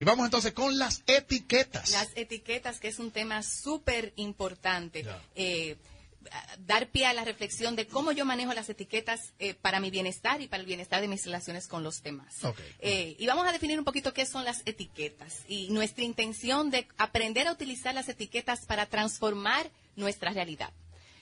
Y vamos entonces con las etiquetas. Las etiquetas, que es un tema súper importante. Eh, dar pie a la reflexión de cómo yo manejo las etiquetas eh, para mi bienestar y para el bienestar de mis relaciones con los demás. Eh, y vamos a definir un poquito qué son las etiquetas y nuestra intención de aprender a utilizar las etiquetas para transformar nuestra realidad.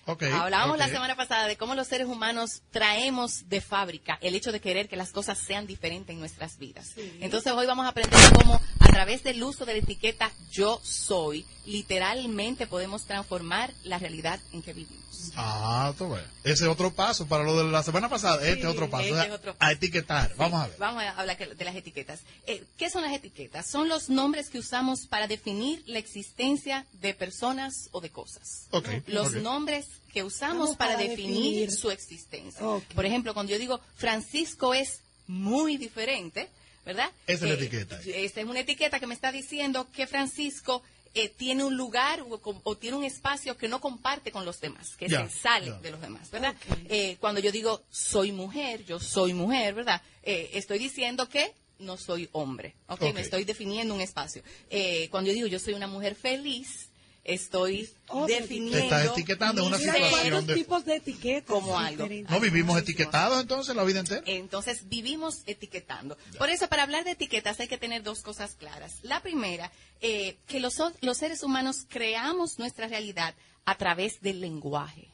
Ok, Hablábamos la ok. semana pasada de cómo los seres humanos traemos de fábrica el hecho de querer que las cosas sean diferentes en nuestras vidas. Entonces hoy vamos a aprender cómo a través del uso de la etiqueta yo soy, literalmente podemos transformar la realidad en que vivimos. Ah, tú ves. Ese es otro paso. Para lo de la semana pasada, este es otro paso. este O sea, es otro A paso. etiquetar. Vamos a ver. Vamos a hablar de las etiquetas. Eh, ¿Qué son las etiquetas? Son los nombres que usamos para definir la existencia de personas o de cosas. Ok, Los nombres que usamos para, para definir, definir. su existencia. Por ejemplo, cuando yo digo Francisco es muy diferente, ¿verdad? Esa es la Eh, etiqueta. Esta es una etiqueta que me está diciendo que Francisco eh, tiene un lugar o, o tiene un espacio que no comparte con los demás, que se sale de los demás, ¿verdad? Eh, cuando yo digo soy mujer, yo soy mujer, ¿verdad? Eh, estoy diciendo que no soy hombre, ¿ok? Ok. Me estoy definiendo un espacio. Eh, cuando yo digo yo soy una mujer feliz, estoy Otra definiendo... Te estás etiquetando una situación de- tipos de etiquetas. Como algo. ¿No vivimos etiquetados entonces la vida entera? Entonces vivimos etiquetando. Por eso, para hablar de etiquetas hay que tener dos cosas claras. La primera, eh, que los, o- los seres humanos creamos nuestra realidad a través del lenguaje.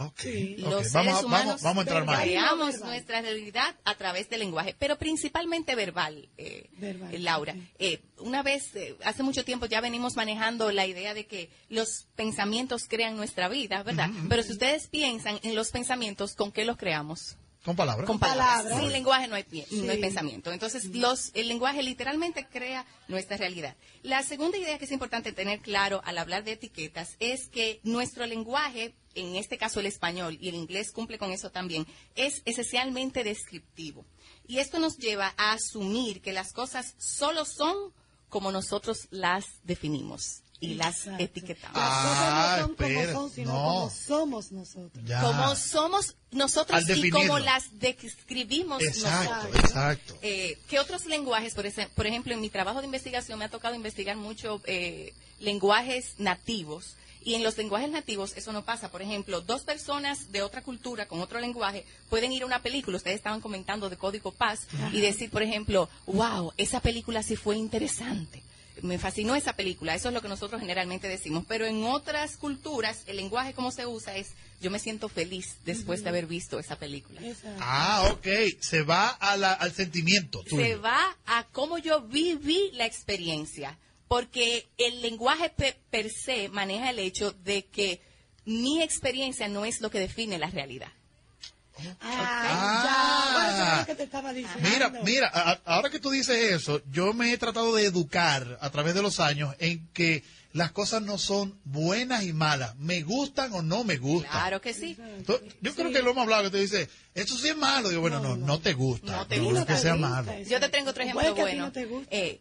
Ok. Sí. Los Vamos, a- seres humanos vamos, vamos a entrar más. nuestra realidad a través del lenguaje, pero principalmente verbal, eh, Verbal, eh, Laura. Eh, una vez, eh, hace mucho tiempo ya venimos manejando la idea de que los pensamientos crean nuestra vida, ¿verdad? Pero si ustedes piensan en los pensamientos, ¿con qué los creamos? Con palabras. con palabras. palabras. Sin lenguaje no hay, pie- no hay pensamiento. Entonces, los, el lenguaje literalmente crea nuestra realidad. La segunda idea que es importante tener claro al hablar de etiquetas es que nuestro lenguaje, en este caso el español, y el inglés cumple con eso también, es esencialmente descriptivo. Y esto nos lleva a asumir que las cosas solo son como nosotros las definimos y las etiquetamos. Las Ah, cosas no son espera, como son, sino no. como somos nosotros. Ya. como somos nosotros Al y definirlo. como las describimos Exacto, nosotros. exacto. Eh, ¿Qué otros lenguajes? Por, ese- por ejemplo, en mi trabajo de investigación me ha tocado investigar mucho eh, lenguajes nativos. Y en los lenguajes nativos eso no pasa. Por ejemplo, dos personas de otra cultura con otro lenguaje pueden ir a una película. Ustedes estaban comentando de Código Paz y decir, por ejemplo, wow, esa película sí fue interesante. Me fascinó esa película. Eso es lo que nosotros generalmente decimos. Pero en otras culturas, el lenguaje como se usa es, yo me siento feliz después de haber visto esa película. Exacto. Ah, ok. Se va a la- al sentimiento. tuyo. se va a cómo yo viví la experiencia, porque el lenguaje pe- per se maneja el hecho de que mi experiencia no es lo que define la realidad. Ah, ya. Ah. Por eso es lo que te estaba diciendo. Mira, mira, a- ahora que tú dices eso, yo me he tratado de educar a través de los años en que las cosas no son buenas y malas, me gustan o no me gustan. Claro que sí. Yo creo que lo hemos hablado, que te dice, esto sí es malo. Digo, bueno, no, no, te gusta. No te no gusta. que sea gusta malo. Yo te tengo otro ejemplo que a ti bueno. no te. Eh,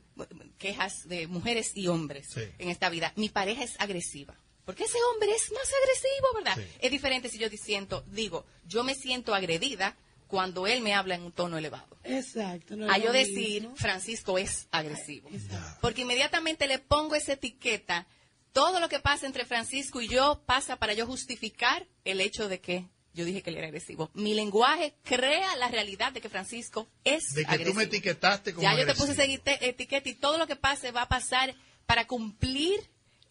quejas de mujeres y hombres Sí. en esta vida. Mi pareja es agresiva. Porque ese hombre es más agresivo, ¿verdad? Sí. Es diferente si yo siento, digo, yo me siento agredida cuando él me habla en un tono elevado. Exacto. no a yo decir, mismo. Francisco es agresivo. Exacto. Porque inmediatamente le pongo esa etiqueta, todo lo que pasa entre Francisco y yo pasa para yo justificar el hecho de que yo dije que él era agresivo. Mi lenguaje crea la realidad de que Francisco es De que agresivo. tú me etiquetaste como Ya yo te agresivo. puse esa eti- etiqueta y todo lo que pase va a pasar para cumplir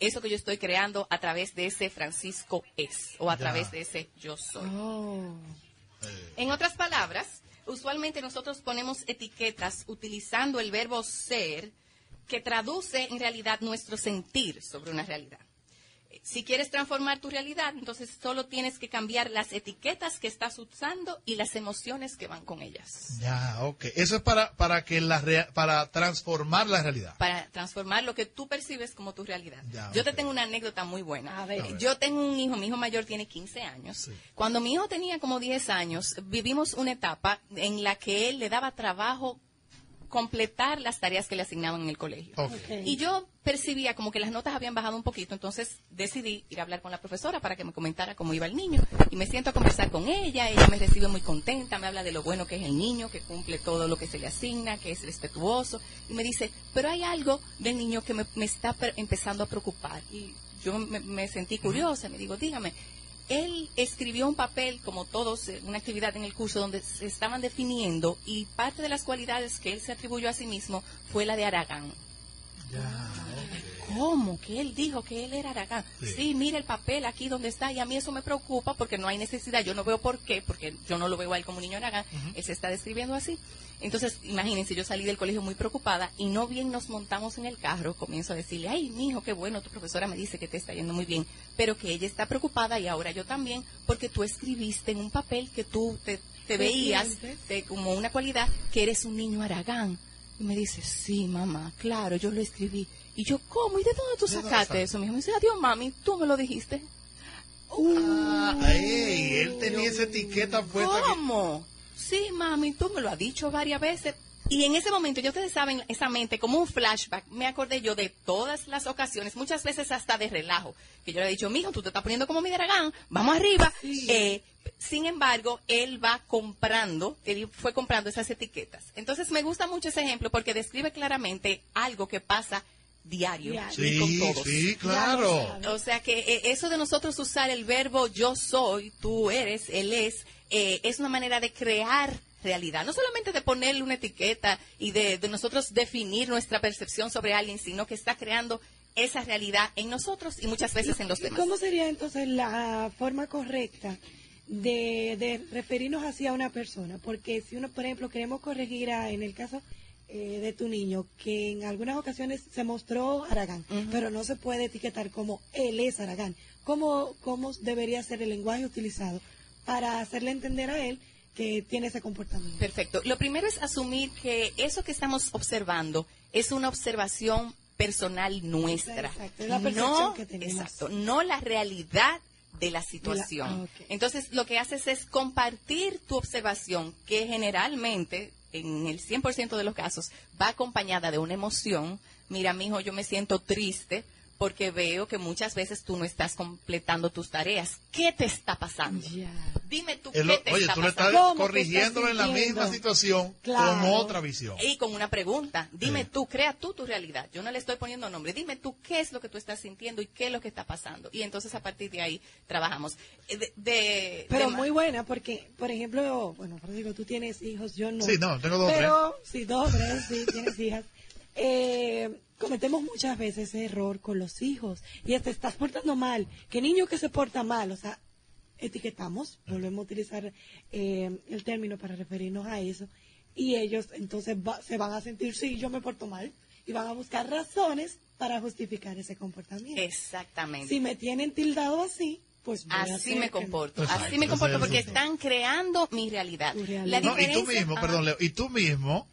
eso que yo estoy creando a través de ese Francisco es o a Ya. través de ese yo soy. Oh. En otras palabras, usualmente nosotros ponemos etiquetas utilizando el verbo ser que traduce en realidad nuestro sentir sobre una realidad. Si quieres transformar tu realidad, entonces solo tienes que cambiar las etiquetas que estás usando y las emociones que van con ellas. Ya, ok. Eso es para, para, que la rea- para transformar la realidad. Para transformar lo que tú percibes como tu realidad. Ya, Yo te tengo una anécdota muy buena. A ver. A ver. Yo tengo un hijo, mi hijo mayor tiene 15 años. Sí. Cuando mi hijo tenía como 10 años, vivimos una etapa en la que él le daba trabajo completar las tareas que le asignaban en el colegio. Y yo percibía como que las notas habían bajado un poquito, entonces decidí ir a hablar con la profesora para que me comentara cómo iba el niño. Y me siento a conversar con ella, ella me recibe muy contenta, me habla de lo bueno que es el niño, que cumple todo lo que se le asigna, que es respetuoso. Y me dice, pero hay algo del niño que me, me está empezando a preocupar. Y yo me, me sentí curiosa, me digo, dígame. Él escribió un papel, como todos, eh, una actividad en el curso donde se estaban definiendo y parte de las cualidades que él se atribuyó a sí mismo fue la de Aragán. ¿Cómo? Que él dijo que él era Aragán. Sí. Sí. mira el papel aquí donde está y a mí eso me preocupa porque no hay necesidad. Yo no veo por qué, porque yo no lo veo a él como un niño Aragán. Él se está describiendo así. Entonces, imagínense, yo salí del colegio muy preocupada y no bien nos montamos en el carro, comienzo a decirle, ay, mijo, qué bueno, tu profesora me dice que te está yendo muy bien, pero que ella está preocupada y ahora yo también, porque tú escribiste en un papel que tú te, te ¿Te veías como una cualidad que eres un niño Aragán. Y me dice, sí, mamá, claro, yo lo escribí. Y yo, ¿cómo? ¿Y de dónde tú ¿De dónde sacaste sale? eso? Me dice, adiós, mami, tú me lo dijiste. Ah, ey, él tenía esa etiqueta puesta. que- ¿Cómo? Sí, mami, tú me lo has dicho varias veces. Y en ese momento, ya ustedes saben, esa mente, como un flashback, me acordé yo de todas las ocasiones, muchas veces hasta de relajo, que yo le he dicho, mijo, tú te estás poniendo como mi dragón, vamos arriba. Eh, sin embargo, él va comprando, él fue comprando esas etiquetas. Entonces, me gusta mucho ese ejemplo porque describe claramente algo que pasa diario, Diario. y con Sí, todos. sí, claro. O sea que eh, eso de nosotros usar el verbo yo soy, tú eres, él es, eh, es una manera de crear realidad. No solamente de ponerle una etiqueta y de, de nosotros definir nuestra percepción sobre alguien, sino que está creando esa realidad en nosotros y muchas veces en los ¿Y demás. ¿Cómo sería entonces la forma correcta de, de referirnos hacia una persona? Porque si uno, por ejemplo, queremos corregir a, en el caso eh, de tu niño, que en algunas ocasiones se mostró Aragán, pero no se puede etiquetar como él es Aragán. ¿Cómo, ¿Cómo debería ser el lenguaje utilizado para hacerle entender a él que tiene ese comportamiento? Perfecto. Lo primero es asumir que eso que estamos observando es una observación personal nuestra. Exacto, es la percepción no, que tenemos. Exacto, no la realidad de la situación. ah, ok. Entonces, lo que haces es compartir tu observación, que generalmente, en el 100% de los casos, va acompañada de una emoción. Mira, mijo, yo me siento triste porque veo que muchas veces tú no estás completando tus tareas. ¿Qué te está pasando? Dime tú qué lo- te oye, está tú le estás pasando. ¿Cómo te corrigiéndolo estás en la misma situación Claro. con otra visión. Y con una pregunta, dime Sí. tú, crea tú tu realidad. Yo no le estoy poniendo nombre. Dime tú qué es lo que tú estás sintiendo y qué es lo que está pasando. Y entonces a partir de ahí trabajamos. Eh, De, de- Pero de- muy buena porque, por ejemplo, bueno, Rodrigo, tú tienes hijos, yo no. Sí, no, tengo dos Pero, sí, dos, tres, sí, tienes hijas. Eh, cometemos muchas veces ese error con los hijos. Y te estás portando mal. Que niño que se porta mal, o sea, etiquetamos, volvemos a utilizar eh, el término para referirnos a eso. Y ellos entonces va- se van a sentir, sí, yo me porto mal. Y van a buscar razones para justificar ese comportamiento. Exactamente. Si me tienen tildado así, pues Así me comporto. Exacto, Así me comporto porque están creando mi realidad. La No, y tú mismo, perdón, Leo, y tú mismo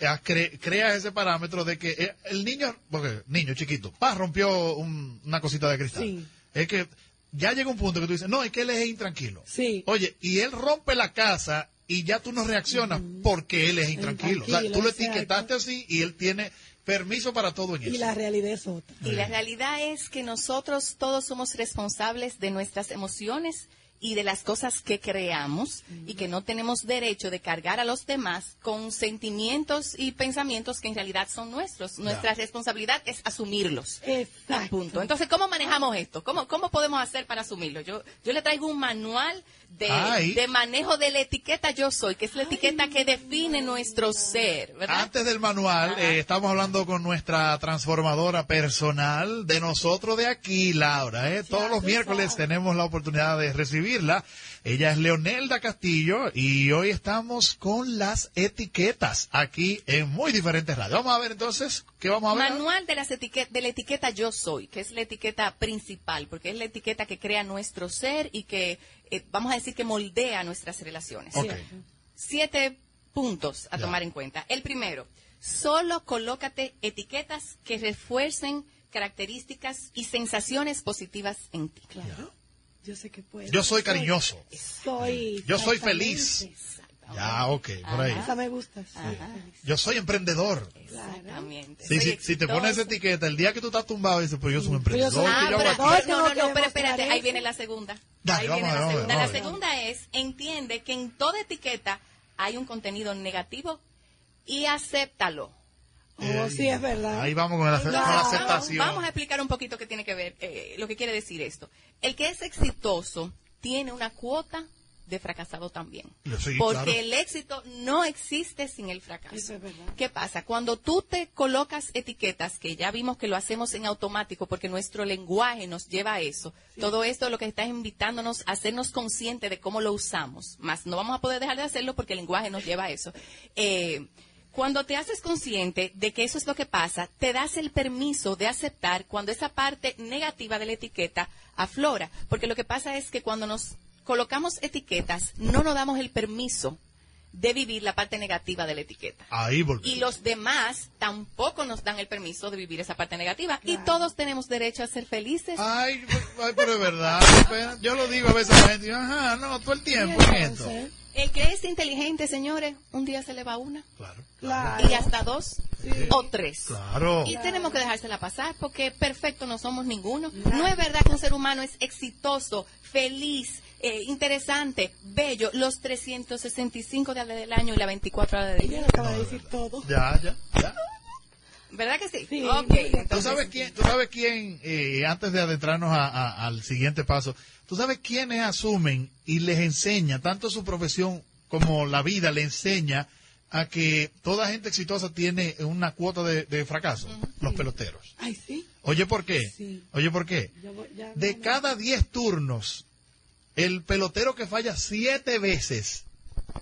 eh, cre- creas ese parámetro de que eh, el niño, porque niño chiquito, pa, rompió un- una cosita de cristal. Sí. Es que ya llega un punto que tú dices, no, es que él es intranquilo. Sí. Oye, y él rompe la casa y ya tú no reaccionas porque él es intranquilo. O sea, Intranquilo, tú lo etiquetaste así y él tiene permiso para todo en Y eso. la realidad es otra. Y la realidad es que nosotros todos somos responsables de nuestras emociones y de las cosas que creamos y que no tenemos derecho de cargar a los demás con sentimientos y pensamientos que en realidad son nuestros. Nuestra responsabilidad es asumirlos. Exacto. Punto. Entonces, ¿cómo manejamos esto? ¿Cómo, cómo podemos hacer para asumirlo? Yo, yo le traigo un manual de, manejo de la etiqueta yo soy, que es la etiqueta que define nuestro ser, ¿verdad? Antes del manual, eh, estamos hablando con nuestra transformadora personal de nosotros de aquí, Laura. ¿eh? Todos los miércoles tenemos la oportunidad de recibirla. Ella es Leonelda Castillo y hoy estamos con las etiquetas aquí en muy diferentes radios. Vamos a ver entonces, ¿qué vamos a ver? Manual de, las etiquet- de la etiqueta yo soy, que es la etiqueta principal, porque es la etiqueta que crea nuestro ser y que, eh, vamos a decir, que moldea nuestras relaciones. Siete puntos a Ya. tomar en cuenta. El primero, solo colócate etiquetas que refuercen características y sensaciones positivas en ti. Claro. Yo sé que puedo. Yo soy cariñoso. Soy. Yo soy feliz. Ya, ok, por ahí. Esa me gusta. Sí. Yo soy emprendedor. Exactamente. Sí, Soy sí, si te pones esa etiqueta, el día que tú estás tumbado, dices, pues yo soy un Pero emprendedor. Ah, yo pero, no, no, no, pero espérate, ahí viene la segunda. Dale, ahí vamos viene la vamos segunda. vamos La segunda es, entiende que en toda etiqueta hay un contenido negativo y acéptalo. Oh, sí, es verdad. Ahí vamos con la, con la aceptación. Vamos, a explicar un poquito qué tiene que ver, eh, lo que quiere decir esto. El que es exitoso tiene una cuota de fracasado también. Sí, porque claro. el éxito no existe sin el fracaso. Eso es verdad. ¿Qué pasa? Cuando tú te colocas etiquetas, que ya vimos que lo hacemos en automático porque nuestro lenguaje nos lleva a eso, todo esto lo que está invitándonos a hacernos conscientes de cómo lo usamos, más no vamos a poder dejar de hacerlo porque el lenguaje nos lleva a eso. Eh, cuando te haces consciente de que eso es lo que pasa, te das el permiso de aceptar cuando esa parte negativa de la etiqueta aflora. Porque lo que pasa es que cuando nos colocamos etiquetas, no nos damos el permiso de vivir la parte negativa de la etiqueta. Ahí volvemos. Y los demás tampoco nos dan el permiso de vivir esa parte negativa. Y todos tenemos derecho a ser felices. Ay, ay, pero es verdad. Yo lo digo a veces a la gente, ajá, no, todo el tiempo en esto. Entonces, El que es inteligente, señores, un día se le va una. Claro. Claro. Y hasta dos o tres. Claro. Y tenemos que dejársela pasar porque perfecto no somos ninguno. No es verdad que un ser humano es exitoso, feliz, eh, interesante, bello, los 365 días del año y las 24 horas del Ella día. lo acaba de decir todo. Ya, ya, ya. ¿Verdad que sí? Sí, ok. ¿Tú sabes quién, tú sabes quién eh, antes de adentrarnos a- a- al siguiente paso, tú sabes quiénes asumen y les enseña, tanto su profesión como la vida le enseña a que toda gente exitosa tiene una cuota de, de fracaso? Los peloteros. Ay, sí. Oye, ¿por qué? Sí. Oye, ¿por qué? Yo voy- ya De no- cada 10 turnos, el pelotero que falla 7 veces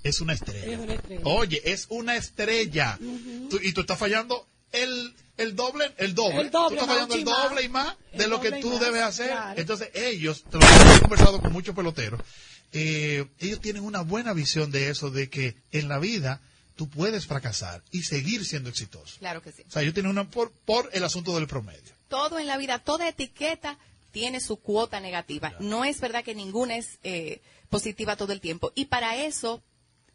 es una estrella. Es una estrella. Oye, es una estrella. Tú- y tú estás fallando el, el doble, el doble. El doble, tú estás fallando el doble y más de lo que tú debes hacer. claro. Entonces ellos, te lo he conversado con muchos peloteros, eh, ellos tienen una buena visión de eso, de que en la vida tú puedes fracasar y seguir siendo exitoso. Claro que sí. O sea, ellos tienen una por, por el asunto del promedio. todo en la vida, toda etiqueta tiene su cuota negativa. No es verdad que ninguna es eh, positiva todo el tiempo. Y para eso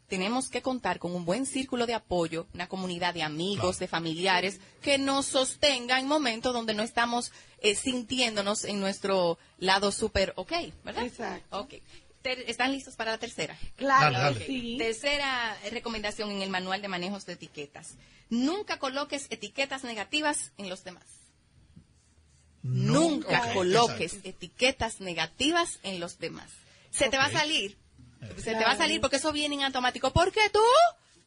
tenemos que contar con un buen círculo de apoyo, una comunidad de amigos, Claro. de familiares, que nos sostenga en momentos donde no estamos eh, sintiéndonos en nuestro lado súper ok, ¿verdad? Exacto. Ok. Ter- ¿Están listos para la tercera? Claro, Dale, dale. Ok. sí. Tercera recomendación en el manual de manejos de etiquetas. Nunca coloques etiquetas negativas en los demás. Nunca coloques exacto. etiquetas negativas en los demás. Se te va a salir. Se te va a salir porque eso viene en automático. ¿Por qué tú?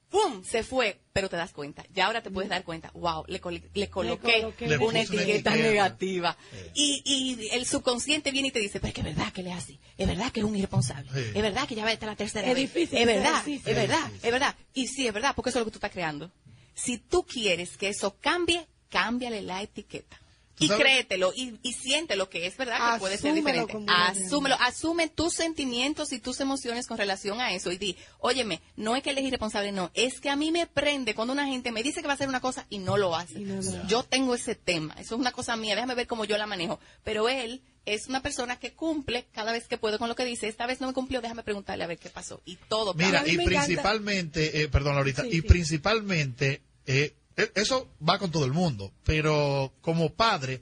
¡Pum! Se fue. Pero te das cuenta. Ya ahora te puedes dar cuenta. Wow, le, col- le coloqué, coloqué Le una etiqueta negativa. Sí. Y, y el subconsciente viene y te dice, pero es que es verdad que le es así. Es verdad que es un irresponsable. Sí. Es verdad que ya va a estar la tercera Es vez. difícil, Es verdad. difícil. Es verdad. Es verdad. Y sí, es verdad, porque eso es lo que tú estás creando. Si tú quieres que eso cambie, cámbiale la etiqueta. ¿Tú Y sabes? créetelo y, y siéntelo que es verdad que puede ser diferente. Asúmelo, asume tus sentimientos y tus emociones con relación a eso y di, óyeme, no es que él es irresponsable, no, es que a mí me prende cuando una gente me dice que va a hacer una cosa y no lo hace. No. Yo tengo ese tema, eso es una cosa mía, déjame ver cómo yo la manejo. Pero él es una persona que cumple cada vez que puede con lo que dice, esta vez no me cumplió, déjame preguntarle a ver qué pasó. Y todo Mira, y principalmente, eh, perdón, ahorita, Sí, y sí. principalmente, eh, eso va con todo el mundo, pero como padre,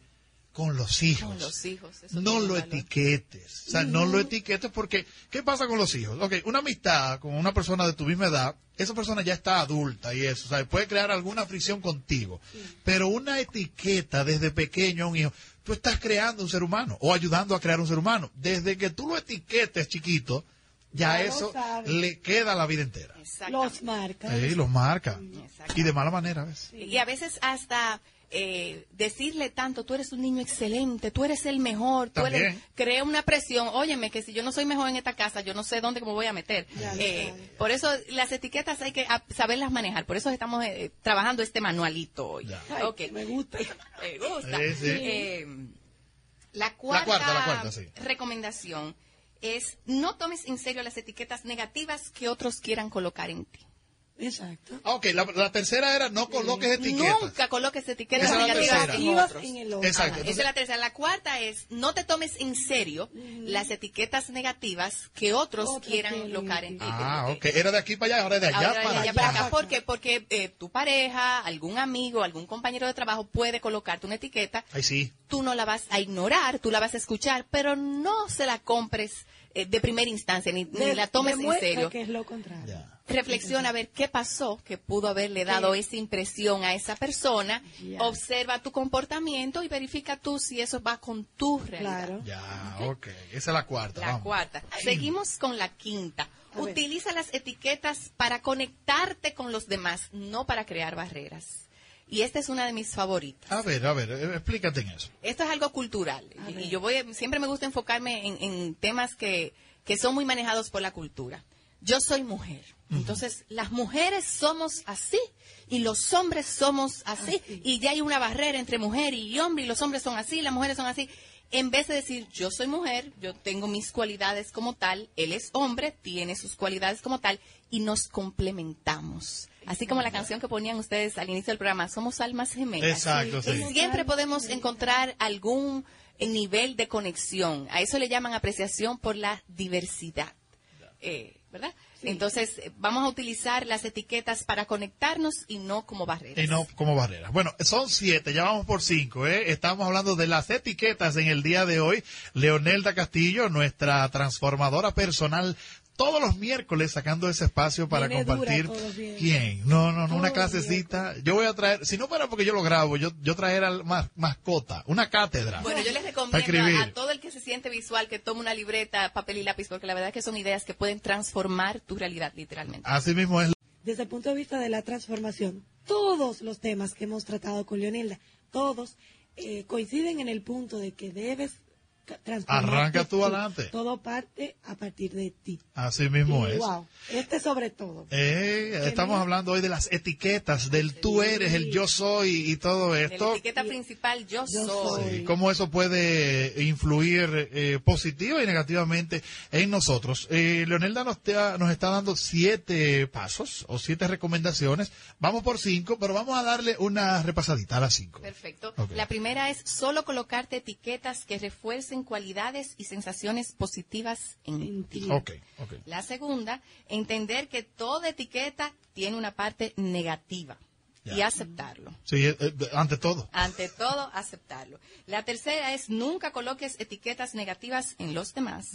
con los hijos. Con los hijos, eso No lo valor. etiquetes. O sea, no lo etiquetes porque, ¿qué pasa con los hijos? Ok, una amistad con una persona de tu misma edad, esa persona ya está adulta y eso, o sea, puede crear alguna fricción contigo. Pero una etiqueta desde pequeño a un hijo, tú estás creando un ser humano o ayudando a crear un ser humano. Desde que tú lo etiquetes chiquito, ya eso le queda la vida entera. Los marcas. Sí, los marca. Y de mala manera, ¿ves? Y a veces hasta eh, decirle tanto, tú eres un niño excelente, tú eres el mejor, tú eres, También. crea una presión, óyeme, que si yo no soy mejor en esta casa, yo no sé dónde me voy a meter. Ya Eh, por eso las etiquetas hay que saberlas manejar, por eso estamos eh, trabajando este manualito hoy. Ya. Ay, Ok. Me gusta. Me gusta. Sí, sí. Eh, la, cuarta cuarta, la cuarta, sí. recomendación es no tomes en serio las etiquetas negativas que otros quieran colocar en ti. Exacto. Ah, ok, la, la tercera era no coloques etiquetas. Nunca coloques etiquetas Esa es la negativas tercera. en el otro. Exacto. Ajá, esa es la tercera. La cuarta es no te tomes en serio las etiquetas negativas que otros quieran colocar en ti. Ah, ok. Era de aquí para allá, ahora de allá Ahora, para de allá acá. para acá. ¿Por qué? Porque eh, tu pareja, algún amigo, algún compañero de trabajo puede colocarte una etiqueta, Ay, sí. tú no la vas a ignorar, tú la vas a escuchar, pero no se la compres eh, de primera instancia, ni, ni la tomes en serio. que es lo contrario. Reflexiona a ver qué pasó que pudo haberle dado esa impresión a esa persona. Observa tu comportamiento y verifica tú si eso va con tu realidad. Claro. Ya, ok. Esa es la cuarta. La vamos. cuarta. Seguimos con la quinta. A ver. Utiliza las etiquetas para conectarte con los demás, no para crear barreras. Y esta es una de mis favoritas. A ver, a ver, eh, explícate en eso. Esto es algo cultural. A Y, ver. yo voy, siempre me gusta enfocarme en, en temas que, que son muy manejados por la cultura. Yo soy mujer. Entonces, las mujeres somos así y los hombres somos así. Así. Y ya hay una barrera entre mujer y hombre y los hombres son así, las mujeres son así. En vez de decir, yo soy mujer, yo tengo mis cualidades como tal, él es hombre, tiene sus cualidades como tal, y nos complementamos. Así como la canción que ponían ustedes al inicio del programa, somos almas gemelas. Exacto, Y sí. siempre podemos encontrar algún eh, nivel de conexión. A eso le llaman apreciación por la diversidad. Eh, ¿Verdad? Entonces, eh, vamos a utilizar las etiquetas para conectarnos y no como barreras. Y no como barreras. Bueno, son siete, ya vamos por cinco, ¿eh? Estamos hablando de las etiquetas en el día de hoy. Leonelda Castillo, nuestra transformadora personal, todos los miércoles sacando ese espacio para Viene compartir. ¿Quién? No, no, no, una clasecita. Yo voy a traer, si no fuera porque yo lo grabo, yo, yo traer al mas- mascota, una cátedra. Bueno, yo les recomiendo a, todo el que se siente visual que tome una libreta, papel y lápiz, porque la verdad es que son ideas que pueden transformar tu realidad, literalmente. Así mismo es. Desde el punto de vista de la transformación, todos los temas que hemos tratado con Leonelda, todos eh, coinciden en el punto de que debes Arranca tú adelante. Todo parte a partir de ti. Así mismo Y, es. wow, este sobre todo. Eh, estamos hablando hoy de las etiquetas, del tú eres, el yo soy y todo De la esto. etiqueta principal, yo, Yo soy. soy. Sí, cómo eso puede influir eh, positiva y negativamente en nosotros. Eh, Leonelda nos, te ha- nos está dando siete pasos o siete recomendaciones. Vamos por cinco, pero vamos a darle una repasadita a las cinco. Perfecto. La primera es solo colocarte etiquetas que refuercen cualidades y sensaciones positivas en En ti. La segunda, entender que toda etiqueta tiene una parte negativa y aceptarlo. Sí, eh, eh, ante todo. Ante todo, aceptarlo. La tercera es nunca coloques etiquetas negativas en los demás.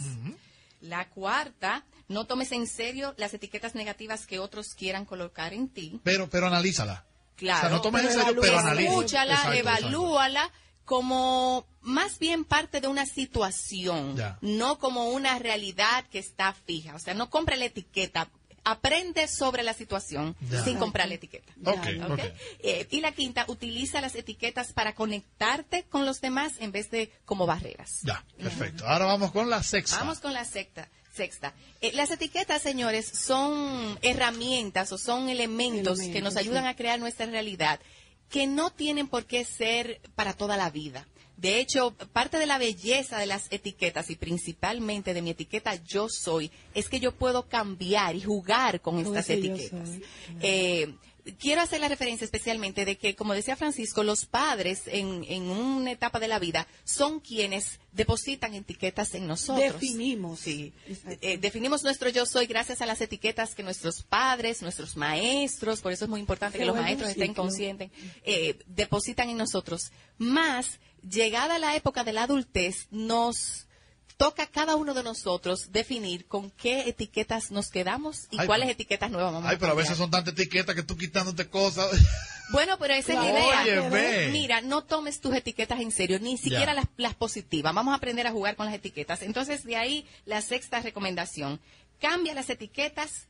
La cuarta, no tomes en serio las etiquetas negativas que otros quieran colocar en ti. Pero, pero analízala. Claro. O sea, no tomes en serio, pero evalúa. analiza. Escúchala, Exacto, exacto. evalúala como más bien parte de una situación, Ya. no como una realidad que está fija. O sea, no compre la etiqueta. Aprende sobre la situación Ya. sin comprar la etiqueta. Ok, Ya, ¿ok? ok. Eh, y la quinta, utiliza las etiquetas para conectarte con los demás en vez de como barreras. Ya, perfecto. Ahora vamos con la sexta. Vamos con la sexta. Sexta. Eh, las etiquetas, señores, son herramientas o son elementos, que nos ayudan sí. a crear nuestra realidad, que no tienen por qué ser para toda la vida. De hecho, parte de la belleza de las etiquetas y principalmente de mi etiqueta yo soy, es que yo puedo cambiar y jugar con estas etiquetas. Eh, quiero hacer la referencia especialmente de que, como decía Francisco, los padres en, en una etapa de la vida son quienes depositan etiquetas en nosotros. Definimos. Sí. Eh, definimos nuestro yo soy gracias a las etiquetas que nuestros padres, nuestros maestros, por eso es muy importante que los maestros estén conscientes, eh, depositan en nosotros. Más, llegada la época de la adultez, nos toca a cada uno de nosotros definir con qué etiquetas nos quedamos y Ay, cuáles pero- etiquetas nuevas vamos Ay, pero a veces son tantas etiquetas que tú quitándote cosas. Bueno, pero esa es la idea. Oye, ve. Mira, no tomes tus etiquetas en serio, ni siquiera las positivas. Vamos a aprender a jugar con las etiquetas. Entonces, de ahí la sexta recomendación. Cambia las etiquetas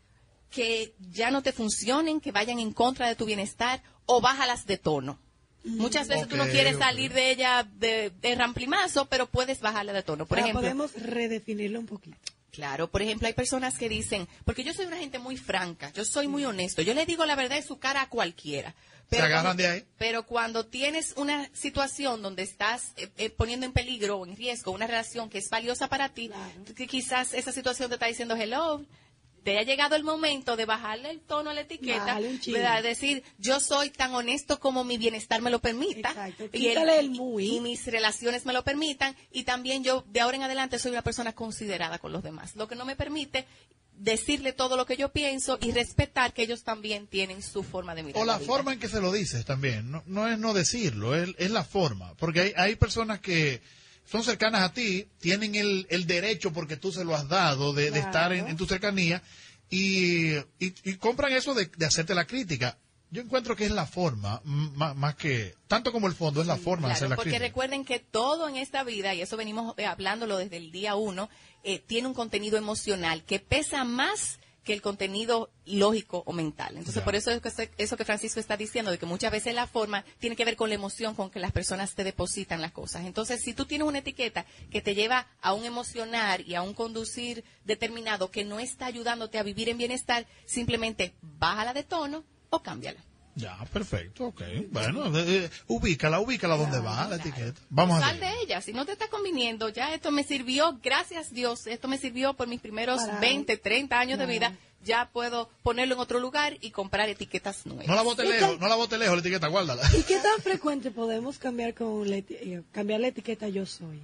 que ya no te funcionen, que vayan en contra de tu bienestar, o bájalas de tono. Muchas veces tú no quieres salir de ella de, de ramplimazo, pero puedes bajarla de tono. Por Ahora ejemplo, podemos redefinirlo un poquito. Claro, por ejemplo, hay personas que dicen, porque yo soy una gente muy franca, yo soy muy honesto, yo le digo la verdad en su cara a cualquiera. Se agarran cuando, de ahí. Pero cuando tienes una situación donde estás eh, eh, poniendo en peligro o en riesgo una relación que es valiosa para ti, Claro. que quizás esa situación te está diciendo, hello, te ha llegado el momento de bajarle el tono a la etiqueta. ¿verdad? decir, yo soy tan honesto como mi bienestar me lo permita, Exacto. y, el- Quítale el muy. y mis relaciones me lo permitan, y también yo de ahora en adelante soy una persona considerada con los demás, lo que no me permite decirle todo lo que yo pienso y respetar que ellos también tienen su forma de mirar O la vida. forma en que se lo dices también. No, no es no decirlo, es, es la forma. Porque hay, hay personas que son cercanas a ti, tienen el, el derecho porque tú se lo has dado de, de estar en, en tu cercanía y, y- y compran eso de, de hacerte la crítica. Yo encuentro que es la forma, más, más que, tanto como el fondo, es la forma de hacer la porque crítica. recuerden que todo en esta vida, y eso venimos eh, hablándolo desde el día uno, eh, tiene un contenido emocional que pesa más que el contenido lógico o mental. Entonces, por eso es que eso que Francisco está diciendo, de que muchas veces la forma tiene que ver con la emoción con que las personas te depositan las cosas. Entonces, si tú tienes una etiqueta que te lleva a un emocionar y a un conducir determinado que no está ayudándote a vivir en bienestar, simplemente bájala de tono o cámbiala. Ya, perfecto, ok. Bueno, eh, eh, ubícala, ubícala donde va la etiqueta. Vamos a Sal ver. de ella. Si no te está conviniendo, ya esto me sirvió, gracias Dios, esto me sirvió por mis primeros Para- 20, 30 años de Claro. vida. Ya puedo ponerlo en otro lugar y comprar etiquetas nuevas. No la bote ¿Y lejos, no la bote lejos la etiqueta, guárdala. ¿Y qué tan frecuente podemos cambiar con la, eti- eh, cambiar la etiqueta yo soy?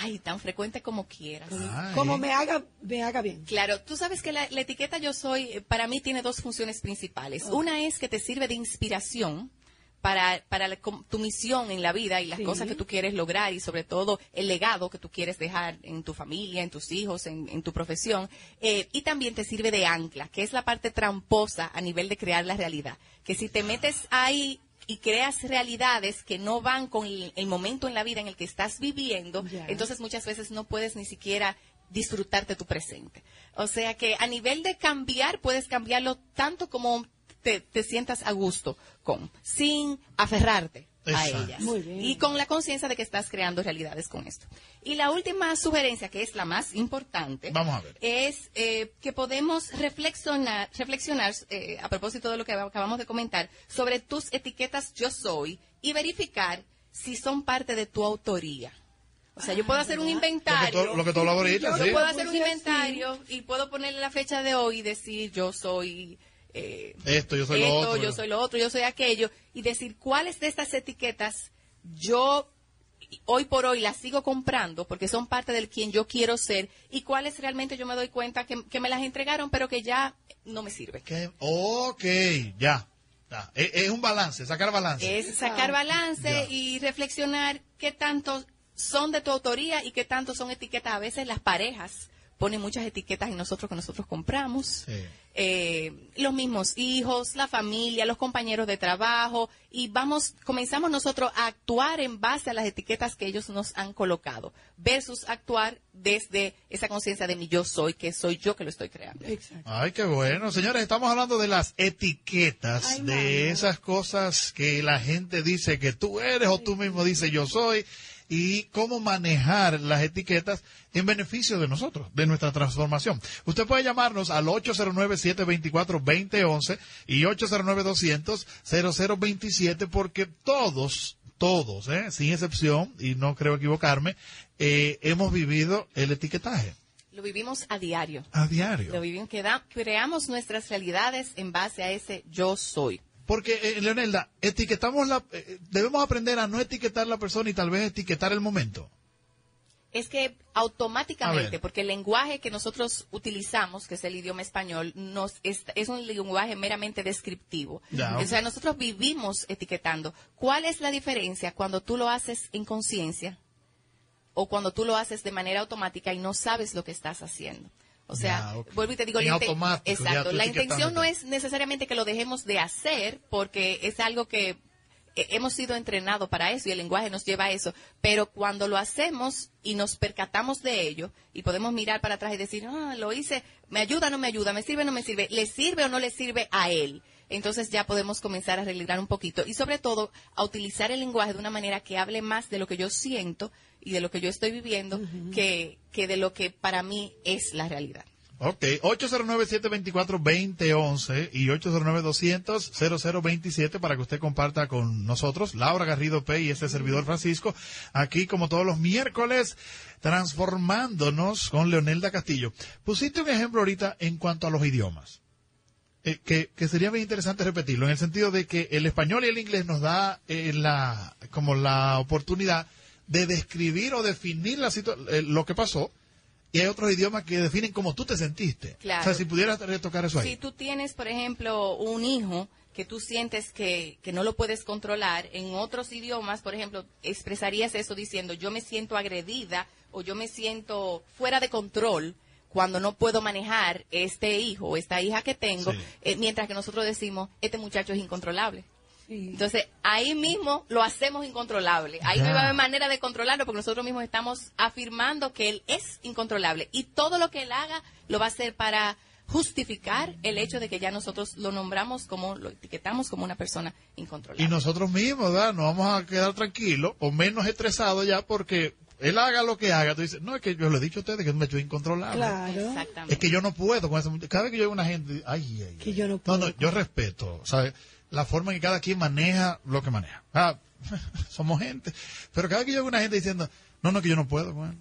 Ay, tan frecuente como quieras. Ay. Como me haga, me haga bien. Claro, tú sabes que la, la etiqueta yo soy, eh, para mí tiene dos funciones principales. Una es que te sirve de inspiración para, para la- com- tu misión en la vida y las Sí. cosas que tú quieres lograr y sobre todo el legado que tú quieres dejar en tu familia, en tus hijos, en, en tu profesión. Eh, y también te sirve de ancla, que es la parte tramposa a nivel de crear la realidad. Que si te metes ahí y creas realidades que no van con el, el momento en la vida en el que estás viviendo, entonces muchas veces no puedes ni siquiera disfrutarte tu presente. O sea que a nivel de cambiar, puedes cambiarlo tanto como te, te sientas a gusto con, sin aferrarte a ellas. Muy bien. Y con la conciencia de que estás creando realidades con esto. Y la última sugerencia, que es la más importante, Vamos a ver. es eh, que podemos reflexionar, reflexionar eh, a propósito de lo que acabamos de comentar, sobre tus etiquetas yo soy y verificar si son parte de tu autoría. O sea, yo puedo hacer un Lo que inventario. tú, lo que tú hablabas ahorita, Yo sí. puedo hacer un Puse así. inventario y puedo ponerle la fecha de hoy y decir yo soy eh, Esto, yo soy lo otro. yo soy lo otro, yo soy aquello y decir cuáles de estas etiquetas yo hoy por hoy las sigo comprando porque son parte del quien yo quiero ser y cuáles realmente yo me doy cuenta que, que me las entregaron pero que ya no me sirve. Que- Ok, ya. ya. Es, es un balance, sacar balance. Es sacar balance Ya. y reflexionar qué tanto son de tu autoría y qué tanto son etiquetas. A veces las parejas ponen muchas etiquetas en nosotros que nosotros compramos. Sí. Eh, los mismos hijos, la familia, los compañeros de trabajo y vamos, comenzamos nosotros a actuar en base a las etiquetas que ellos nos han colocado versus actuar desde esa conciencia de mi yo soy, que soy yo que lo estoy creando. Exacto. Ay, qué bueno. Señores, estamos hablando de las etiquetas, Ay, de esas cosas que la gente dice que tú eres o tú mismo dices yo soy y cómo manejar las etiquetas en beneficio de nosotros, de nuestra transformación. Usted puede llamarnos al 809-724-2011 y 809-200-0027 porque todos, todos, ¿eh? sin excepción, y no creo equivocarme, eh, hemos vivido el etiquetaje Lo vivimos a diario. a diario. Lo vivimos, creamos nuestras realidades en base a ese yo soy. Porque, eh, Leonelda, etiquetamos la, eh, debemos aprender a no etiquetar la persona y tal vez etiquetar el momento. Es que automáticamente, porque el lenguaje que nosotros utilizamos, que es el idioma español, nos es, es un lenguaje meramente descriptivo. Ya, O sea, nosotros vivimos etiquetando. ¿Cuál es la diferencia cuando tú lo haces en conciencia o cuando tú lo haces de manera automática y no sabes lo que estás haciendo? O sea, Ya, ok. vuelvo y te digo, la exacto, la intención no es necesariamente que lo dejemos de hacer, porque es algo que eh, hemos sido entrenados para eso y el lenguaje nos lleva a eso, pero cuando lo hacemos y nos percatamos de ello y podemos mirar para atrás y decir, ah, lo hice, me ayuda o no me ayuda, me sirve o no me sirve, le sirve o no le sirve a él. Entonces ya podemos comenzar a arreglar un poquito y sobre todo a utilizar el lenguaje de una manera que hable más de lo que yo siento y de lo que yo estoy viviendo que, que de lo que para mí es la realidad. Ok, 809-724-2011 y 809-200-0027 para que usted comparta con nosotros, Laura Garrido P. y este servidor Francisco, aquí como todos los miércoles, transformándonos con Leonelda Castillo. Pusiste un ejemplo ahorita en cuanto a los idiomas. Eh, que, que, sería bien interesante repetirlo, en el sentido de que el español y el inglés nos da eh, la, como la oportunidad de describir o definir la eh, lo que pasó, y hay otros idiomas que definen cómo tú te sentiste. Claro. O sea, si pudieras retocar eso ahí. Si tú tienes, por ejemplo, un hijo que tú sientes que, que no lo puedes controlar, en otros idiomas, por ejemplo, expresarías eso diciendo, yo me siento agredida o yo me siento fuera de control cuando no puedo manejar este hijo o esta hija que tengo, Sí. eh, mientras que nosotros decimos, este muchacho es incontrolable. Sí. Entonces, ahí mismo lo hacemos incontrolable. Ahí no va a haber manera de controlarlo porque nosotros mismos estamos afirmando que él es incontrolable. Y todo lo que él haga lo va a hacer para justificar el hecho de que ya nosotros lo nombramos como, lo etiquetamos como una persona incontrolable. Y nosotros mismos, ¿verdad? Nos vamos a quedar tranquilos o menos estresados ya porque él haga lo que haga. Tú dices, no, es que yo le he dicho a ustedes que es un hecho incontrolable. Claro. Exactamente. Es que yo no puedo con eso. Cada vez que yo veo una gente, ay, ay, Que ay. yo no No, puedo. no, yo respeto, ¿sabes? La forma en que cada quien maneja lo que maneja. Ah, somos gente. Pero cada vez que yo veo una gente diciendo, no, no, que yo no puedo, bueno.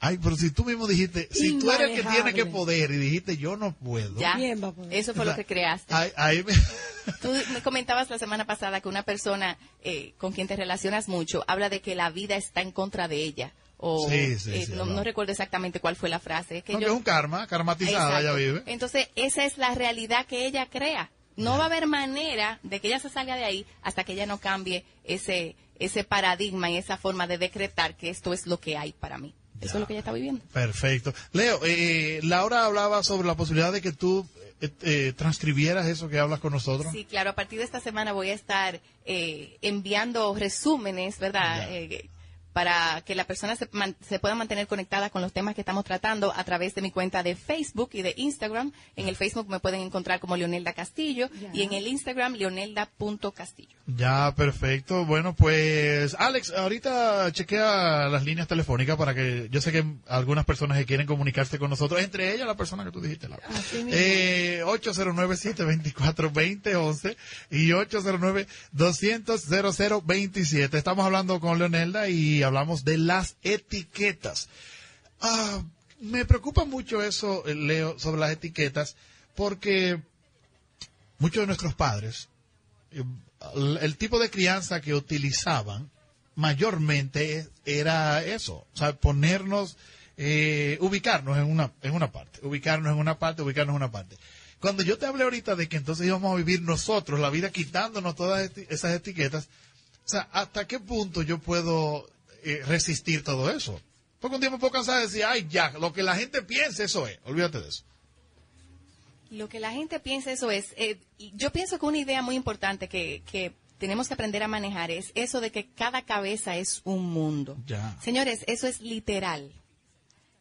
Ay, pero si tú mismo dijiste, si tú eres el que tiene que poder y dijiste, yo no puedo. Ya, ¿Quién va a poder? eso fue lo que creaste. Ahí, ahí me- Tú me comentabas la semana pasada que una persona eh, con quien te relacionas mucho habla de que la vida está en contra de ella. O, Sí, sí, eh, sí, no, no recuerdo exactamente cuál fue la frase. Es que no, que yo- es un karma, karmatizada, Exacto. ella vive. Entonces, esa es la realidad que ella crea. No va a haber manera de que ella se salga de ahí hasta que ella no cambie ese, ese paradigma y esa forma de decretar que esto es lo que hay para mí. Eso es lo que ella está viviendo. Perfecto. Leo, eh, Laura hablaba sobre la posibilidad de que tú eh, eh, transcribieras eso que hablas con nosotros. Sí, claro, a partir de esta semana voy a estar eh, enviando resúmenes, ¿verdad? Para que la persona se, man- se pueda mantener conectada con los temas que estamos tratando a través de mi cuenta de Facebook y de Instagram. En el Facebook me pueden encontrar como Leonelda Castillo Ya. y en el Instagram leonelda.castillo. Ya, perfecto. Bueno, pues, Alex, ahorita chequea las líneas telefónicas para que yo sé que algunas personas que quieren comunicarse con nosotros, entre ellas la persona que tú dijiste, mismo. Eh, 809-724-2011 y 809-200-0027. Estamos hablando con Leonelda y hablamos de las etiquetas. Ah, me preocupa mucho eso, eh, Leo, sobre las etiquetas, porque muchos de nuestros padres, eh, el, tipo de crianza que utilizaban mayormente era eso, o sea, ponernos, eh, ubicarnos en una, en una parte, ubicarnos en una parte, ubicarnos en una parte. Cuando yo te hablé ahorita de que entonces íbamos a vivir nosotros la vida quitándonos todas esas etiquetas, o sea, ¿hasta qué punto yo puedo eh, resistir todo eso? Porque un me puedo cansar de decir, ay, ya, lo que la gente piense, eso es. Olvídate de eso. Lo que la gente piensa eso es, eh, yo pienso que una idea muy importante que, que tenemos que aprender a manejar es eso de que cada cabeza es un mundo. Ya. Señores, eso es literal.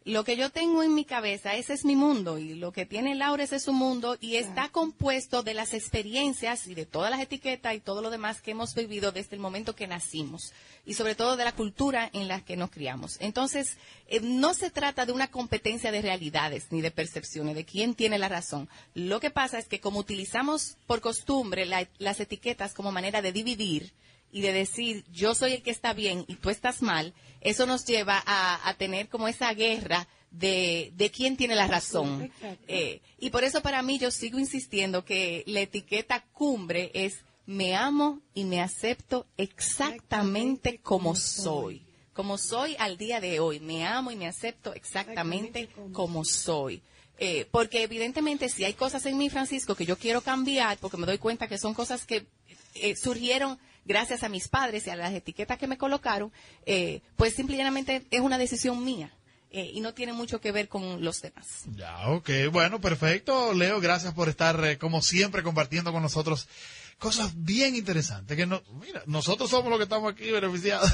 Lo que yo tengo en mi cabeza, ese es mi mundo, y lo que tiene Laura, ese es su mundo, y está compuesto de las experiencias y de todas las etiquetas y todo lo demás que hemos vivido desde el momento que nacimos, y sobre todo de la cultura en la que nos criamos. Entonces, eh, no se trata de una competencia de realidades ni de percepciones, de quién tiene la razón. Lo que pasa es que como utilizamos por costumbre la- las etiquetas como manera de dividir, y de decir yo soy el que está bien y tú estás mal, eso nos lleva a, a tener como esa guerra de, de quién tiene la razón. Eh, y por eso para mí yo sigo insistiendo que la etiqueta cumbre es me amo y me acepto exactamente como soy. Como soy al día de hoy. Me amo y me acepto exactamente como soy. Eh, porque evidentemente si hay cosas en mí, Francisco, que yo quiero cambiar, porque me doy cuenta que son cosas que eh, surgieron gracias a mis padres y a las etiquetas que me colocaron, eh, pues simplemente es una decisión mía eh, y no tiene mucho que ver con los demás. Ya, ok. Bueno, perfecto. Leo, gracias por estar, eh, como siempre, compartiendo con nosotros cosas bien interesantes. Que no, mira, nosotros somos los que estamos aquí beneficiados.